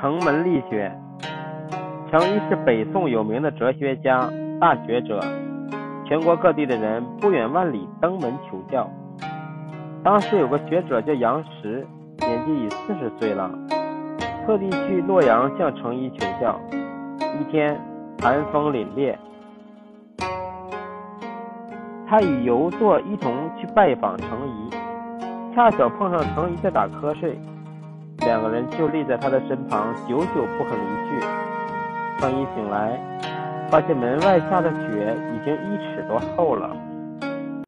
程门立雪。程颐是北宋有名的哲学家、大学者，全国各地的人不远万里登门求教。当时有个学者叫杨时，年纪已四十岁了，特地去洛阳向程颐求教。一天，寒风凛冽，他与游作一同去拜访程颐，恰巧碰上程颐在打瞌睡，两个人就立在他的身旁，久久不肯离去。程颐醒来，发现门外下的雪已经一尺多厚了。